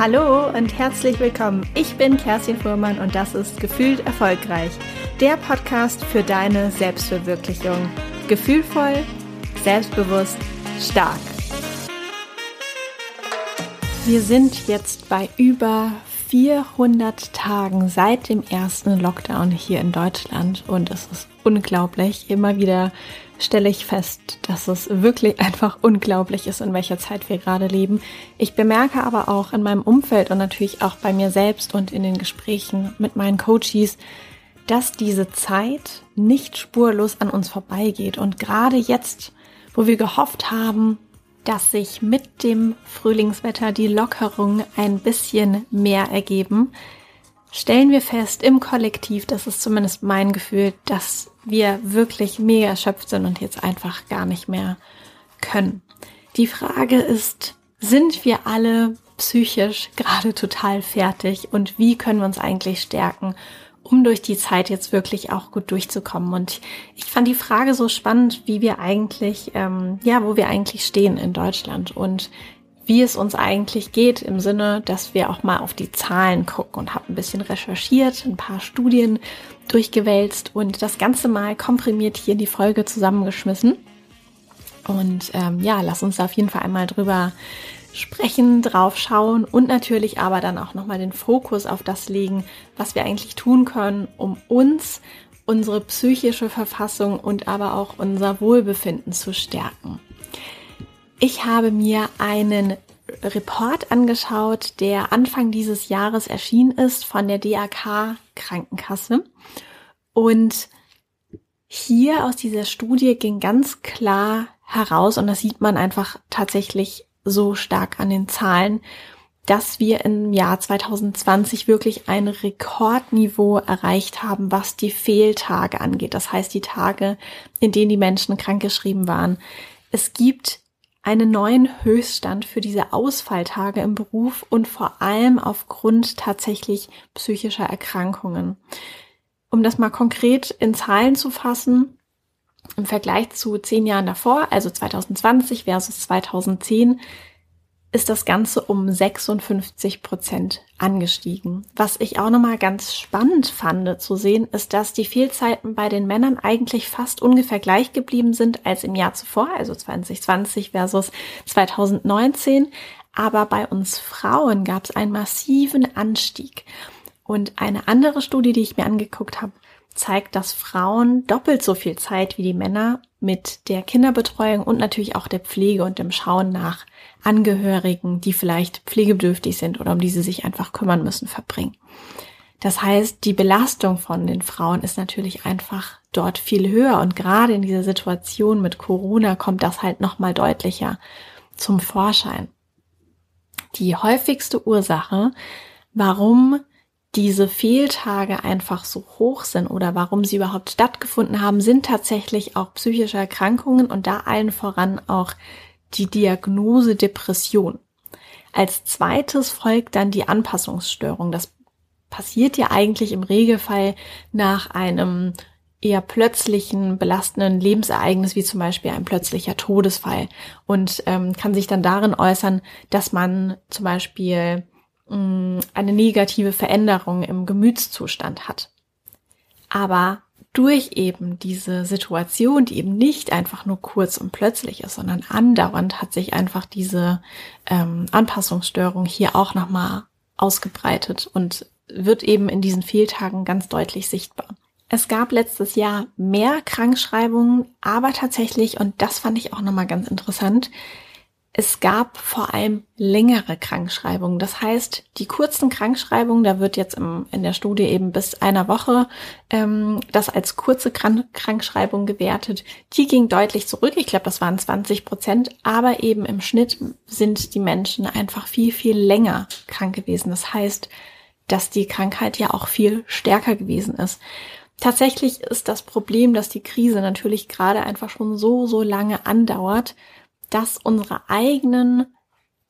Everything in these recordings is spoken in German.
Hallo und herzlich willkommen. Ich bin Kerstin Fuhrmann und das ist Gefühlt Erfolgreich, der Podcast für deine Selbstverwirklichung. Gefühlvoll, selbstbewusst, stark. Wir sind jetzt bei über 400 Tagen seit dem ersten Lockdown hier in Deutschland und es ist unglaublich. Immer wieder stelle ich fest, dass es wirklich einfach unglaublich ist, in welcher Zeit wir gerade leben. Ich bemerke aber auch in meinem Umfeld und natürlich auch bei mir selbst und in den Gesprächen mit meinen Coaches, dass diese Zeit nicht spurlos an uns vorbeigeht. Und gerade jetzt, wo wir gehofft haben, dass sich mit dem Frühlingswetter die Lockerungen ein bisschen mehr ergeben, stellen wir fest im Kollektiv, das ist zumindest mein Gefühl, dass wir wirklich mega erschöpft sind und jetzt einfach gar nicht mehr können. Die Frage ist, sind wir alle psychisch gerade total fertig und wie können wir uns eigentlich stärken, um durch die Zeit jetzt wirklich auch gut durchzukommen. Und ich fand die Frage so spannend, wie wir eigentlich, ähm, ja, wo wir eigentlich stehen in Deutschland und wie es uns eigentlich geht im Sinne, dass wir auch mal auf die Zahlen gucken und habe ein bisschen recherchiert, ein paar Studien durchgewälzt und das Ganze mal komprimiert hier in die Folge zusammengeschmissen. Und ähm, ja, lass uns da auf jeden Fall einmal drüber sprechen, drauf schauen und natürlich aber dann auch nochmal den Fokus auf das legen, was wir eigentlich tun können, um uns, unsere psychische Verfassung und aber auch unser Wohlbefinden zu stärken. Ich habe mir einen Report angeschaut, der Anfang dieses Jahres erschienen ist von der DAK Krankenkasse. Und hier aus dieser Studie ging ganz klar heraus, und das sieht man einfach tatsächlich so stark an den Zahlen, dass wir im Jahr 2020 wirklich ein Rekordniveau erreicht haben, was die Fehltage angeht. Das heißt, die Tage, in denen die Menschen krankgeschrieben waren. Es gibt einen neuen Höchststand für diese Ausfalltage im Beruf und vor allem aufgrund tatsächlich psychischer Erkrankungen. Um das mal konkret in Zahlen zu fassen, im Vergleich zu zehn Jahren davor, also 2020 versus 2010, ist das Ganze um 56 Prozent angestiegen. Was ich auch nochmal ganz spannend fand zu sehen, ist, dass die Fehlzeiten bei den Männern eigentlich fast ungefähr gleich geblieben sind als im Jahr zuvor, also 2020 versus 2019. Aber bei uns Frauen gab es einen massiven Anstieg. Und eine andere Studie, die ich mir angeguckt habe, zeigt, dass Frauen doppelt so viel Zeit wie die Männer mit der Kinderbetreuung und natürlich auch der Pflege und dem Schauen nach Angehörigen, die vielleicht pflegebedürftig sind oder um die sie sich einfach kümmern müssen, verbringen. Das heißt, die Belastung von den Frauen ist natürlich einfach dort viel höher und gerade in dieser Situation mit Corona kommt das halt nochmal deutlicher zum Vorschein. Die häufigste Ursache, warum diese Fehltage einfach so hoch sind oder warum sie überhaupt stattgefunden haben, sind tatsächlich auch psychische Erkrankungen und da allen voran auch die Diagnose Depression. Als zweites folgt dann die Anpassungsstörung. Das passiert ja eigentlich im Regelfall nach einem eher plötzlichen, belastenden Lebensereignis, wie zum Beispiel ein plötzlicher Todesfall und ähm, kann sich dann darin äußern, dass man zum Beispiel eine negative Veränderung im Gemütszustand hat. Aber durch eben diese Situation, die eben nicht einfach nur kurz und plötzlich ist, sondern andauernd hat sich einfach diese ähm, Anpassungsstörung hier auch nochmal ausgebreitet und wird eben in diesen Fehltagen ganz deutlich sichtbar. Es gab letztes Jahr mehr Krankschreibungen, aber tatsächlich, und das fand ich auch nochmal ganz interessant, es gab vor allem längere Krankschreibungen. Das heißt, die kurzen Krankschreibungen, da wird jetzt im, in der Studie eben bis einer Woche ähm, das als kurze Krank Krankschreibung gewertet. Die ging deutlich zurück. Ich glaube, das waren 20 Prozent. Aber eben im Schnitt sind die Menschen einfach viel, viel länger krank gewesen. Das heißt, dass die Krankheit ja auch viel stärker gewesen ist. Tatsächlich ist das Problem, dass die Krise natürlich gerade einfach schon so, so lange andauert, dass unsere eigenen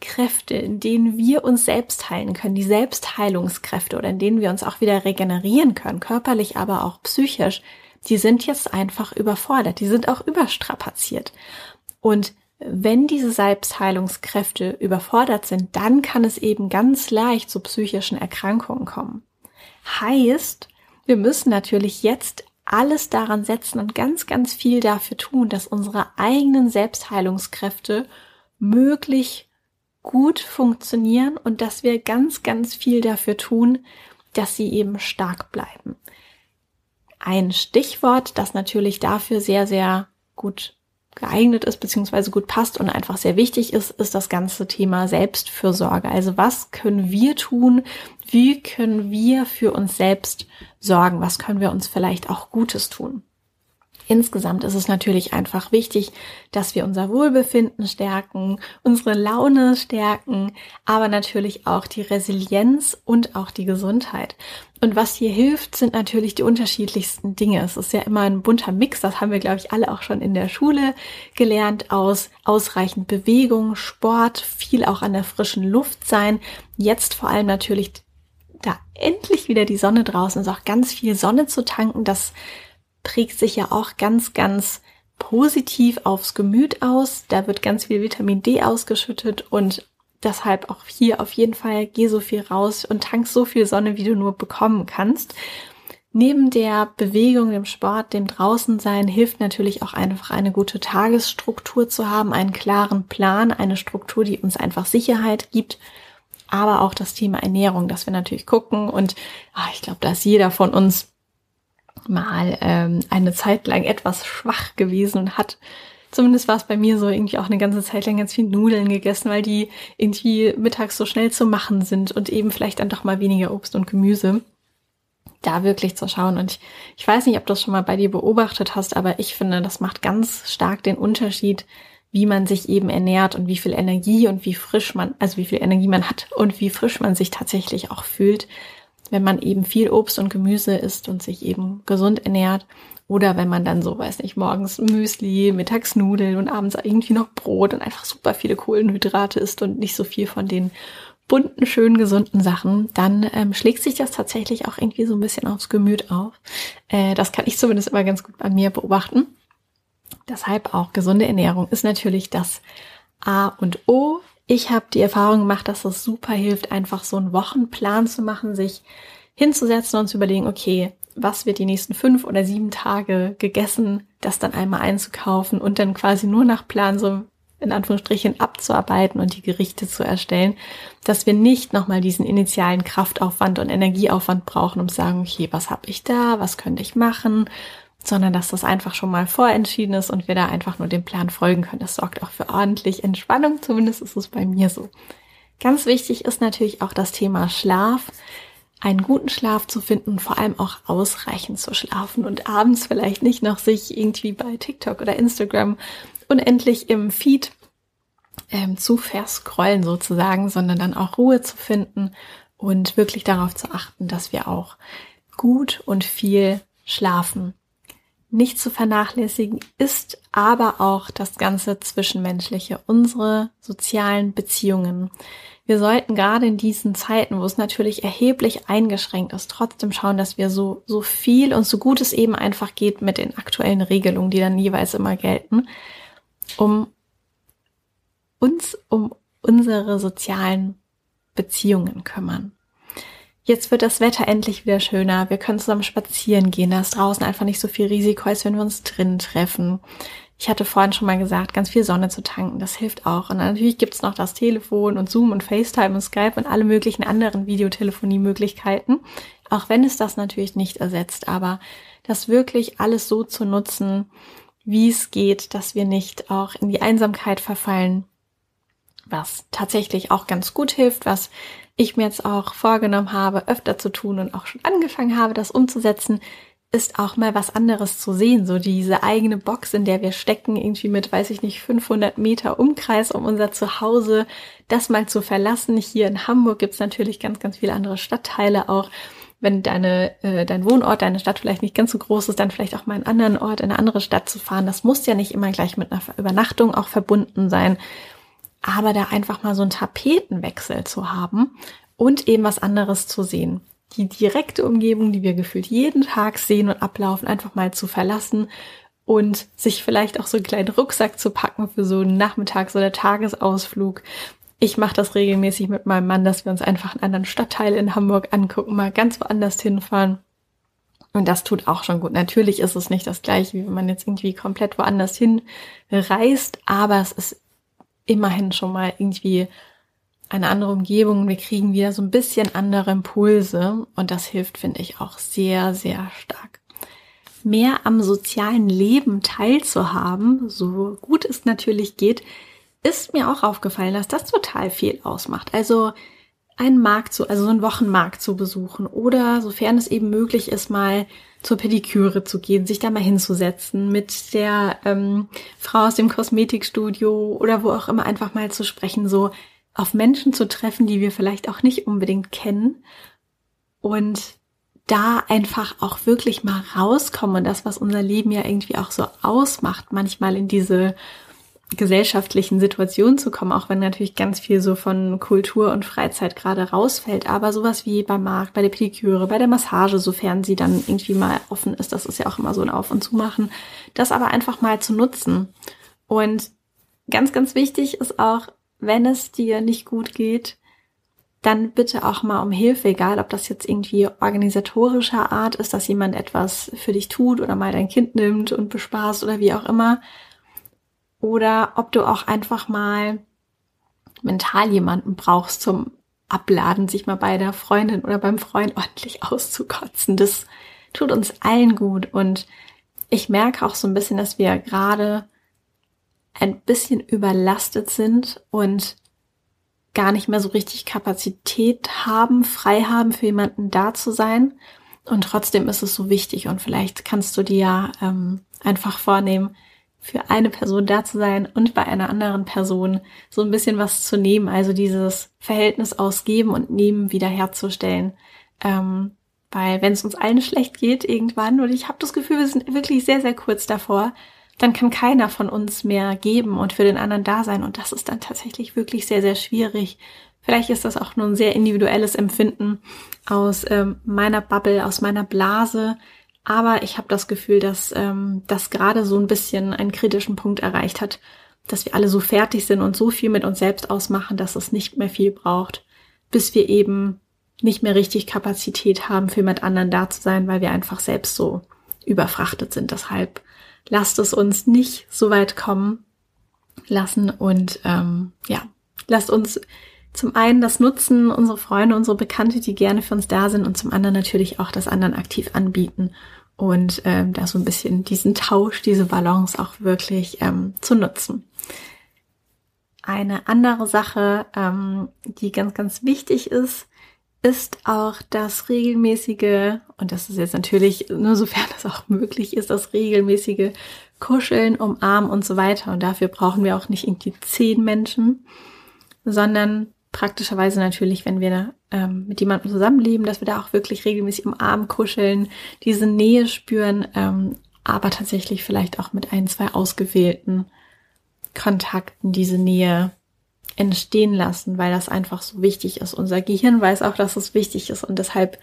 Kräfte, in denen wir uns selbst heilen können, die Selbstheilungskräfte oder in denen wir uns auch wieder regenerieren können, körperlich, aber auch psychisch, die sind jetzt einfach überfordert, die sind auch überstrapaziert. Und wenn diese Selbstheilungskräfte überfordert sind, dann kann es eben ganz leicht zu psychischen Erkrankungen kommen. Heißt, wir müssen natürlich jetzt alles daran setzen und ganz, ganz viel dafür tun, dass unsere eigenen Selbstheilungskräfte möglich gut funktionieren und dass wir ganz, ganz viel dafür tun, dass sie eben stark bleiben. Ein Stichwort, das natürlich dafür sehr, sehr gut geeignet ist, beziehungsweise gut passt und einfach sehr wichtig ist, ist das ganze Thema Selbstfürsorge. Also was können wir tun? Wie können wir für uns selbst sorgen? Was können wir uns vielleicht auch Gutes tun? Insgesamt ist es natürlich einfach wichtig, dass wir unser Wohlbefinden stärken, unsere Laune stärken, aber natürlich auch die Resilienz und auch die Gesundheit. Und was hier hilft, sind natürlich die unterschiedlichsten Dinge. Es ist ja immer ein bunter Mix, das haben wir, glaube ich, alle auch schon in der Schule gelernt, aus ausreichend Bewegung, Sport, viel auch an der frischen Luft sein. Jetzt vor allem natürlich da endlich wieder die Sonne draußen ist, auch ganz viel Sonne zu tanken, das prägt sich ja auch ganz, ganz positiv aufs Gemüt aus. Da wird ganz viel Vitamin D ausgeschüttet und deshalb auch hier auf jeden Fall geh so viel raus und tank so viel Sonne, wie du nur bekommen kannst. Neben der Bewegung, dem Sport, dem Draußensein hilft natürlich auch einfach eine gute Tagesstruktur zu haben, einen klaren Plan, eine Struktur, die uns einfach Sicherheit gibt, aber auch das Thema Ernährung, dass wir natürlich gucken und ach, ich glaube, da ist jeder von uns mal ähm, eine Zeit lang etwas schwach gewesen und hat Zumindest war es bei mir so irgendwie auch eine ganze Zeit lang ganz viel Nudeln gegessen, weil die irgendwie mittags so schnell zu machen sind und eben vielleicht dann doch mal weniger Obst und Gemüse. Da wirklich zu schauen. Und ich, ich weiß nicht, ob du das schon mal bei dir beobachtet hast, aber ich finde, das macht ganz stark den Unterschied, wie man sich eben ernährt und wie viel Energie und wie frisch man, also wie viel Energie man hat und wie frisch man sich tatsächlich auch fühlt, wenn man eben viel Obst und Gemüse isst und sich eben gesund ernährt. Oder wenn man dann so, weiß nicht, morgens Müsli, mittags Nudeln und abends irgendwie noch Brot und einfach super viele Kohlenhydrate isst und nicht so viel von den bunten, schönen, gesunden Sachen, dann ähm, schlägt sich das tatsächlich auch irgendwie so ein bisschen aufs Gemüt auf. Äh, das kann ich zumindest immer ganz gut bei mir beobachten. Deshalb auch gesunde Ernährung ist natürlich das A und O ich habe die Erfahrung gemacht, dass es super hilft, einfach so einen Wochenplan zu machen, sich hinzusetzen und zu überlegen, okay, was wird die nächsten fünf oder sieben Tage gegessen, das dann einmal einzukaufen und dann quasi nur nach Plan so in Anführungsstrichen abzuarbeiten und die Gerichte zu erstellen, dass wir nicht nochmal diesen initialen Kraftaufwand und Energieaufwand brauchen, um zu sagen, okay, was habe ich da, was könnte ich machen, sondern dass das einfach schon mal vorentschieden ist und wir da einfach nur dem Plan folgen können. Das sorgt auch für ordentlich Entspannung, zumindest ist es bei mir so. Ganz wichtig ist natürlich auch das Thema Schlaf, einen guten Schlaf zu finden und vor allem auch ausreichend zu schlafen und abends vielleicht nicht noch sich irgendwie bei TikTok oder Instagram unendlich im Feed ähm, zu verscrollen sozusagen, sondern dann auch Ruhe zu finden und wirklich darauf zu achten, dass wir auch gut und viel schlafen nicht zu vernachlässigen ist aber auch das ganze Zwischenmenschliche, unsere sozialen Beziehungen. Wir sollten gerade in diesen Zeiten, wo es natürlich erheblich eingeschränkt ist, trotzdem schauen, dass wir so, so viel und so gut es eben einfach geht mit den aktuellen Regelungen, die dann jeweils immer gelten, um uns um unsere sozialen Beziehungen kümmern. Jetzt wird das Wetter endlich wieder schöner. Wir können zusammen spazieren gehen. Da ist draußen einfach nicht so viel Risiko, als wenn wir uns drinnen treffen. Ich hatte vorhin schon mal gesagt, ganz viel Sonne zu tanken, das hilft auch. Und natürlich gibt's noch das Telefon und Zoom und FaceTime und Skype und alle möglichen anderen Videotelefonie-Möglichkeiten. Auch wenn es das natürlich nicht ersetzt, aber das wirklich alles so zu nutzen, wie es geht, dass wir nicht auch in die Einsamkeit verfallen, was tatsächlich auch ganz gut hilft, was ich mir jetzt auch vorgenommen habe, öfter zu tun und auch schon angefangen habe, das umzusetzen, ist auch mal was anderes zu sehen. So diese eigene Box, in der wir stecken, irgendwie mit, weiß ich nicht, 500 Meter Umkreis um unser Zuhause, das mal zu verlassen. Hier in Hamburg gibt's natürlich ganz, ganz viele andere Stadtteile auch. Wenn deine, äh, dein Wohnort, deine Stadt vielleicht nicht ganz so groß ist, dann vielleicht auch mal einen anderen Ort, in eine andere Stadt zu fahren. Das muss ja nicht immer gleich mit einer Übernachtung auch verbunden sein aber da einfach mal so einen Tapetenwechsel zu haben und eben was anderes zu sehen. Die direkte Umgebung, die wir gefühlt jeden Tag sehen und ablaufen, einfach mal zu verlassen und sich vielleicht auch so einen kleinen Rucksack zu packen für so einen Nachmittags- oder Tagesausflug. Ich mache das regelmäßig mit meinem Mann, dass wir uns einfach einen anderen Stadtteil in Hamburg angucken, mal ganz woanders hinfahren. Und das tut auch schon gut. Natürlich ist es nicht das gleiche, wie wenn man jetzt irgendwie komplett woanders hin reist, aber es ist immerhin schon mal irgendwie eine andere Umgebung. Wir kriegen wieder so ein bisschen andere Impulse und das hilft, finde ich, auch sehr, sehr stark. Mehr am sozialen Leben teilzuhaben, so gut es natürlich geht, ist mir auch aufgefallen, dass das total viel ausmacht. Also einen Markt zu, also so einen Wochenmarkt zu besuchen oder sofern es eben möglich ist, mal zur Pediküre zu gehen, sich da mal hinzusetzen, mit der ähm, Frau aus dem Kosmetikstudio oder wo auch immer einfach mal zu sprechen, so auf Menschen zu treffen, die wir vielleicht auch nicht unbedingt kennen und da einfach auch wirklich mal rauskommen und das, was unser Leben ja irgendwie auch so ausmacht, manchmal in diese gesellschaftlichen Situationen zu kommen, auch wenn natürlich ganz viel so von Kultur und Freizeit gerade rausfällt. Aber sowas wie beim Markt, bei der Pediküre, bei der Massage, sofern sie dann irgendwie mal offen ist, das ist ja auch immer so ein Auf- und Zumachen, das aber einfach mal zu nutzen. Und ganz, ganz wichtig ist auch, wenn es dir nicht gut geht, dann bitte auch mal um Hilfe, egal ob das jetzt irgendwie organisatorischer Art ist, dass jemand etwas für dich tut oder mal dein Kind nimmt und bespaßt oder wie auch immer oder ob du auch einfach mal mental jemanden brauchst zum Abladen, sich mal bei der Freundin oder beim Freund ordentlich auszukotzen. Das tut uns allen gut und ich merke auch so ein bisschen, dass wir gerade ein bisschen überlastet sind und gar nicht mehr so richtig Kapazität haben, frei haben, für jemanden da zu sein. Und trotzdem ist es so wichtig und vielleicht kannst du dir ja ähm, einfach vornehmen, für eine Person da zu sein und bei einer anderen Person so ein bisschen was zu nehmen, also dieses Verhältnis aus Geben und Nehmen wiederherzustellen. Ähm, weil wenn es uns allen schlecht geht irgendwann, und ich habe das Gefühl, wir sind wirklich sehr, sehr kurz davor, dann kann keiner von uns mehr geben und für den anderen da sein. Und das ist dann tatsächlich wirklich sehr, sehr schwierig. Vielleicht ist das auch nur ein sehr individuelles Empfinden aus ähm, meiner Bubble, aus meiner Blase, aber ich habe das Gefühl, dass ähm, das gerade so ein bisschen einen kritischen Punkt erreicht hat, dass wir alle so fertig sind und so viel mit uns selbst ausmachen, dass es nicht mehr viel braucht, bis wir eben nicht mehr richtig Kapazität haben, für mit anderen da zu sein, weil wir einfach selbst so überfrachtet sind. Deshalb lasst es uns nicht so weit kommen lassen und ähm, ja, lasst uns zum einen das nutzen, unsere Freunde, unsere Bekannte, die gerne für uns da sind und zum anderen natürlich auch das anderen aktiv anbieten und ähm, da so ein bisschen diesen Tausch, diese Balance auch wirklich ähm, zu nutzen. Eine andere Sache, ähm, die ganz, ganz wichtig ist, ist auch das regelmäßige, und das ist jetzt natürlich nur sofern es auch möglich ist, das regelmäßige Kuscheln, Umarmen und so weiter. Und dafür brauchen wir auch nicht irgendwie zehn Menschen, sondern praktischerweise natürlich, wenn wir ähm, mit jemandem zusammenleben, dass wir da auch wirklich regelmäßig im Arm kuscheln, diese Nähe spüren, ähm, aber tatsächlich vielleicht auch mit ein, zwei ausgewählten Kontakten diese Nähe entstehen lassen, weil das einfach so wichtig ist. Unser Gehirn weiß auch, dass es wichtig ist und deshalb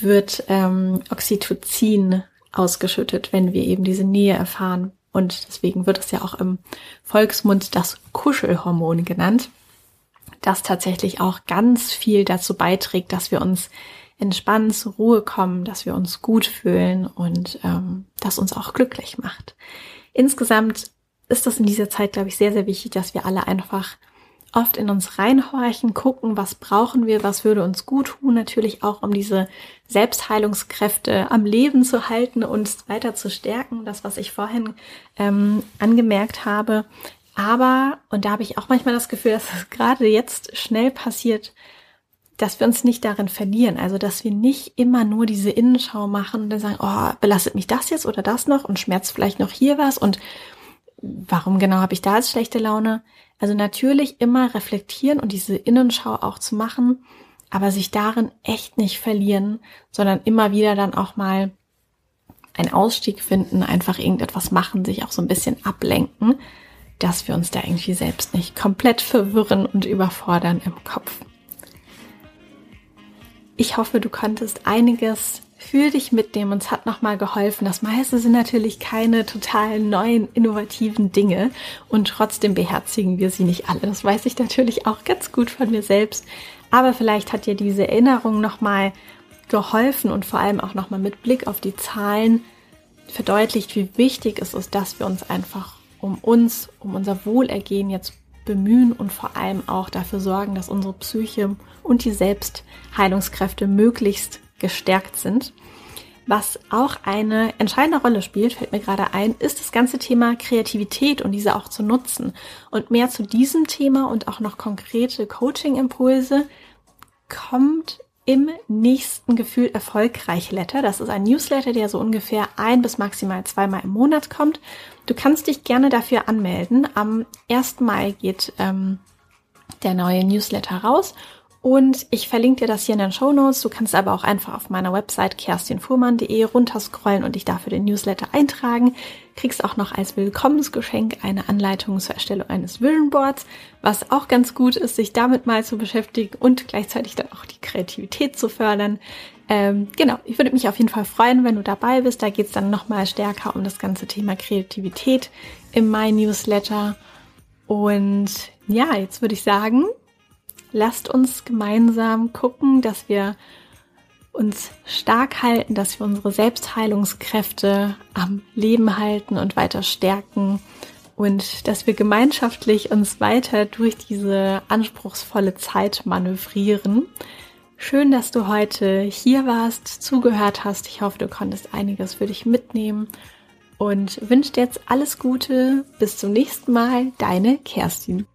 wird ähm, Oxytocin ausgeschüttet, wenn wir eben diese Nähe erfahren. Und deswegen wird es ja auch im Volksmund das Kuschelhormon genannt das tatsächlich auch ganz viel dazu beiträgt, dass wir uns entspannen, zur Ruhe kommen, dass wir uns gut fühlen und ähm, das uns auch glücklich macht. Insgesamt ist das in dieser Zeit, glaube ich, sehr, sehr wichtig, dass wir alle einfach oft in uns reinhorchen, gucken, was brauchen wir, was würde uns gut tun, natürlich auch, um diese Selbstheilungskräfte am Leben zu halten und weiter zu stärken. Das, was ich vorhin ähm, angemerkt habe, aber, und da habe ich auch manchmal das Gefühl, dass es gerade jetzt schnell passiert, dass wir uns nicht darin verlieren. Also, dass wir nicht immer nur diese Innenschau machen und dann sagen, oh, belastet mich das jetzt oder das noch und schmerzt vielleicht noch hier was und warum genau habe ich da jetzt schlechte Laune? Also natürlich immer reflektieren und diese Innenschau auch zu machen, aber sich darin echt nicht verlieren, sondern immer wieder dann auch mal einen Ausstieg finden, einfach irgendetwas machen, sich auch so ein bisschen ablenken dass wir uns da irgendwie selbst nicht komplett verwirren und überfordern im Kopf. Ich hoffe, du konntest einiges für dich mitnehmen. Uns hat nochmal geholfen. Das meiste sind natürlich keine total neuen, innovativen Dinge und trotzdem beherzigen wir sie nicht alle. Das weiß ich natürlich auch ganz gut von mir selbst. Aber vielleicht hat dir diese Erinnerung nochmal geholfen und vor allem auch nochmal mit Blick auf die Zahlen verdeutlicht, wie wichtig es ist, dass wir uns einfach um uns, um unser Wohlergehen jetzt bemühen und vor allem auch dafür sorgen, dass unsere Psyche und die Selbstheilungskräfte möglichst gestärkt sind. Was auch eine entscheidende Rolle spielt, fällt mir gerade ein, ist das ganze Thema Kreativität und diese auch zu nutzen. Und mehr zu diesem Thema und auch noch konkrete Coaching-Impulse kommt im nächsten Gefühl erfolgreich Letter. Das ist ein Newsletter, der so ungefähr ein bis maximal zweimal im Monat kommt. Du kannst dich gerne dafür anmelden. Am 1. Mai geht ähm, der neue Newsletter raus und ich verlinke dir das hier in den Show Notes. Du kannst aber auch einfach auf meiner Website kerstinfuhrmann.de runterscrollen und dich dafür den Newsletter eintragen. Kriegst auch noch als Willkommensgeschenk eine Anleitung zur Erstellung eines Vision Boards, was auch ganz gut ist, sich damit mal zu beschäftigen und gleichzeitig dann auch die Kreativität zu fördern. Ähm, genau, ich würde mich auf jeden Fall freuen, wenn du dabei bist. Da geht es dann nochmal stärker um das ganze Thema Kreativität im My Newsletter. Und ja, jetzt würde ich sagen, lasst uns gemeinsam gucken, dass wir uns stark halten, dass wir unsere Selbstheilungskräfte am Leben halten und weiter stärken und dass wir gemeinschaftlich uns weiter durch diese anspruchsvolle Zeit manövrieren. Schön, dass du heute hier warst, zugehört hast. Ich hoffe, du konntest einiges für dich mitnehmen und wünsche dir jetzt alles Gute. Bis zum nächsten Mal, deine Kerstin.